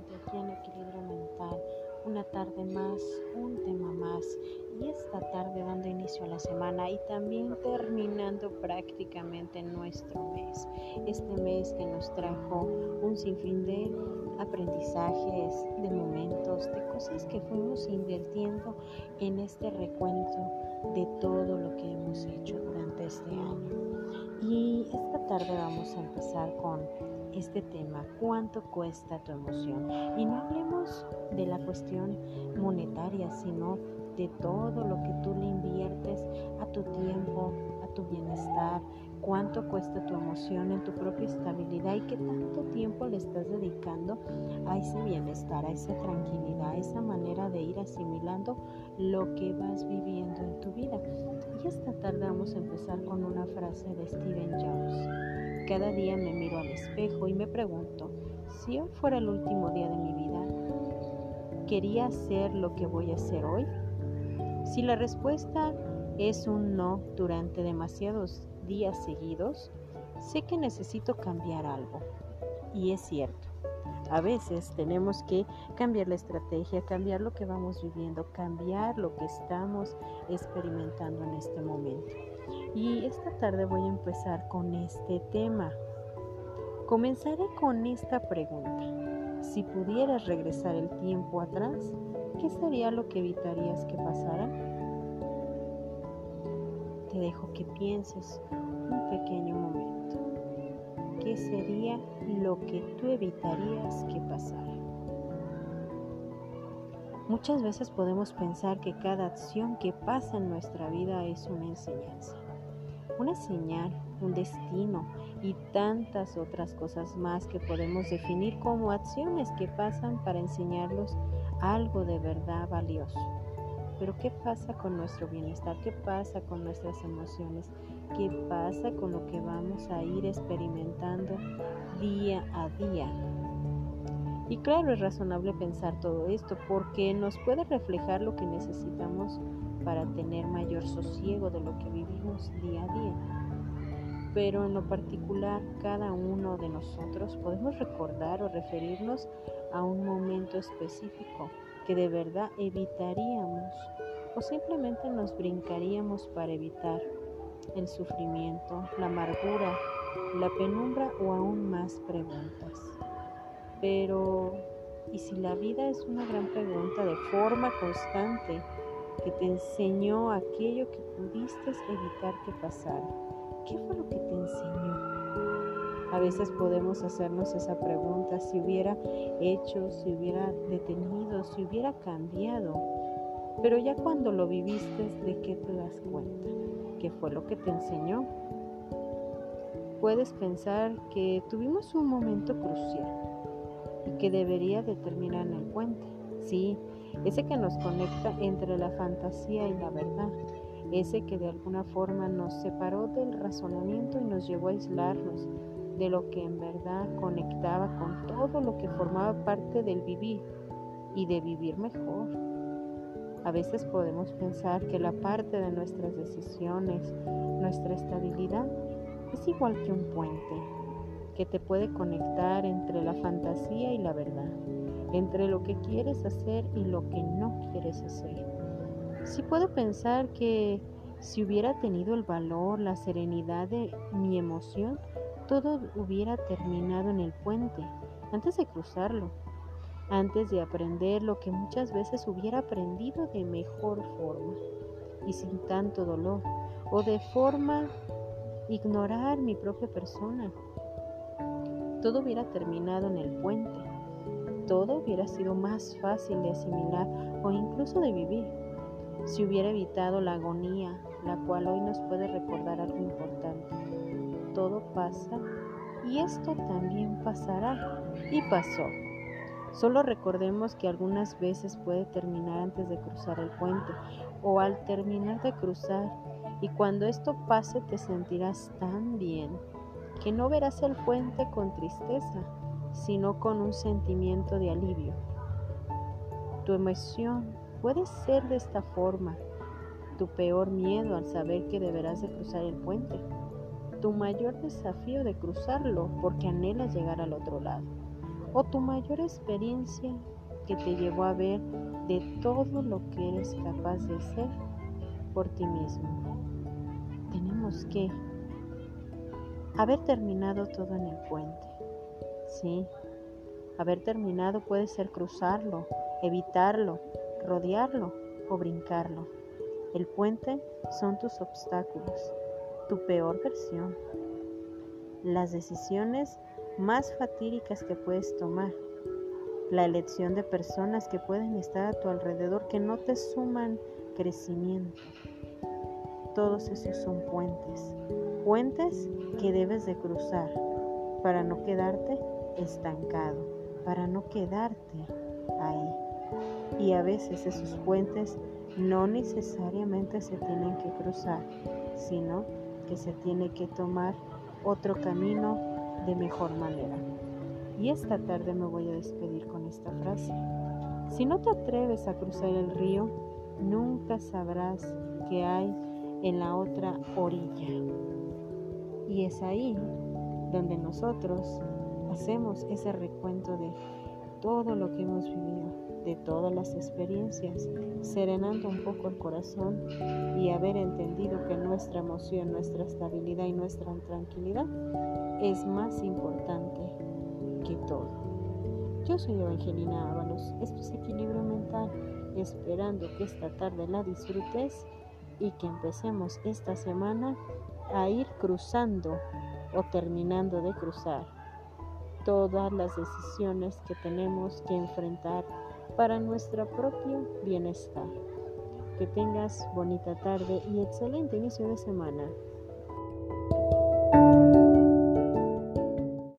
nuevamente aquí en Equilibrio Mental, una tarde más, un tema más y esta tarde dando inicio a la semana y también terminando prácticamente nuestro mes. Este mes que nos trajo un sinfín de aprendizajes, de momentos, de cosas que fuimos invirtiendo en este recuento de todo lo que hemos hecho durante este año. Y esta tarde vamos a empezar con este tema, cuánto cuesta tu emoción. Y no hablemos de la cuestión monetaria, sino de todo lo que tú le inviertes a tu tiempo, a tu bienestar, cuánto cuesta tu emoción en tu propia estabilidad y qué tanto tiempo le estás dedicando a ese bienestar, a esa tranquilidad, a esa manera de ir asimilando lo que vas viviendo en tu vida. Y esta tarde vamos a empezar con una frase de Steven Jones. Cada día me miro al espejo y me pregunto, si hoy fuera el último día de mi vida, ¿quería hacer lo que voy a hacer hoy? Si la respuesta es un no durante demasiados días seguidos, sé que necesito cambiar algo. Y es cierto. A veces tenemos que cambiar la estrategia, cambiar lo que vamos viviendo, cambiar lo que estamos experimentando en este momento. Y esta tarde voy a empezar con este tema. Comenzaré con esta pregunta. Si pudieras regresar el tiempo atrás, ¿qué sería lo que evitarías que pasara? Te dejo que pienses un pequeño momento. ¿Qué sería lo que tú evitarías que pasara? Muchas veces podemos pensar que cada acción que pasa en nuestra vida es una enseñanza una señal, un destino y tantas otras cosas más que podemos definir como acciones que pasan para enseñarlos algo de verdad valioso. Pero ¿qué pasa con nuestro bienestar? ¿Qué pasa con nuestras emociones? ¿Qué pasa con lo que vamos a ir experimentando día a día? Y claro, es razonable pensar todo esto porque nos puede reflejar lo que necesitamos para tener mayor sosiego de lo que vivimos día a día. Pero en lo particular, cada uno de nosotros podemos recordar o referirnos a un momento específico que de verdad evitaríamos o simplemente nos brincaríamos para evitar el sufrimiento, la amargura, la penumbra o aún más preguntas. Pero, ¿y si la vida es una gran pregunta de forma constante? Que te enseñó aquello que pudiste evitar que pasara. ¿Qué fue lo que te enseñó? A veces podemos hacernos esa pregunta, si hubiera hecho, si hubiera detenido, si hubiera cambiado. Pero ya cuando lo viviste, ¿de qué te das cuenta? ¿Qué fue lo que te enseñó? Puedes pensar que tuvimos un momento crucial y que debería determinar el puente. Sí, ese que nos conecta entre la fantasía y la verdad, ese que de alguna forma nos separó del razonamiento y nos llevó a aislarnos de lo que en verdad conectaba con todo lo que formaba parte del vivir y de vivir mejor. A veces podemos pensar que la parte de nuestras decisiones, nuestra estabilidad, es igual que un puente que te puede conectar entre la fantasía y la verdad entre lo que quieres hacer y lo que no quieres hacer. Si puedo pensar que si hubiera tenido el valor, la serenidad de mi emoción, todo hubiera terminado en el puente, antes de cruzarlo, antes de aprender lo que muchas veces hubiera aprendido de mejor forma y sin tanto dolor, o de forma ignorar mi propia persona. Todo hubiera terminado en el puente todo hubiera sido más fácil de asimilar o incluso de vivir si hubiera evitado la agonía, la cual hoy nos puede recordar algo importante. Todo pasa y esto también pasará. Y pasó. Solo recordemos que algunas veces puede terminar antes de cruzar el puente o al terminar de cruzar y cuando esto pase te sentirás tan bien que no verás el puente con tristeza, sino con un sentimiento de alivio. Tu emoción puede ser de esta forma, tu peor miedo al saber que deberás de cruzar el puente, tu mayor desafío de cruzarlo porque anhelas llegar al otro lado, o tu mayor experiencia que te llevó a ver de todo lo que eres capaz de hacer por ti mismo. Tenemos que haber terminado todo en el puente. Sí, haber terminado puede ser cruzarlo, evitarlo, rodearlo o brincarlo. El puente son tus obstáculos, tu peor versión, las decisiones más fatídicas que puedes tomar, la elección de personas que pueden estar a tu alrededor que no te suman crecimiento. Todos esos son puentes, puentes que debes de cruzar para no quedarte estancado, para no quedarte ahí. Y a veces esos puentes no necesariamente se tienen que cruzar, sino que se tiene que tomar otro camino de mejor manera. Y esta tarde me voy a despedir con esta frase. Si no te atreves a cruzar el río, nunca sabrás qué hay en la otra orilla. Y es ahí donde nosotros hacemos ese recuento de todo lo que hemos vivido, de todas las experiencias, serenando un poco el corazón y haber entendido que nuestra emoción, nuestra estabilidad y nuestra tranquilidad es más importante que todo. Yo soy Evangelina Ábalos, esto es Equilibrio Mental, esperando que esta tarde la disfrutes y que empecemos esta semana a ir cruzando o terminando de cruzar todas las decisiones que tenemos que enfrentar para nuestro propio bienestar. Que tengas bonita tarde y excelente inicio de semana.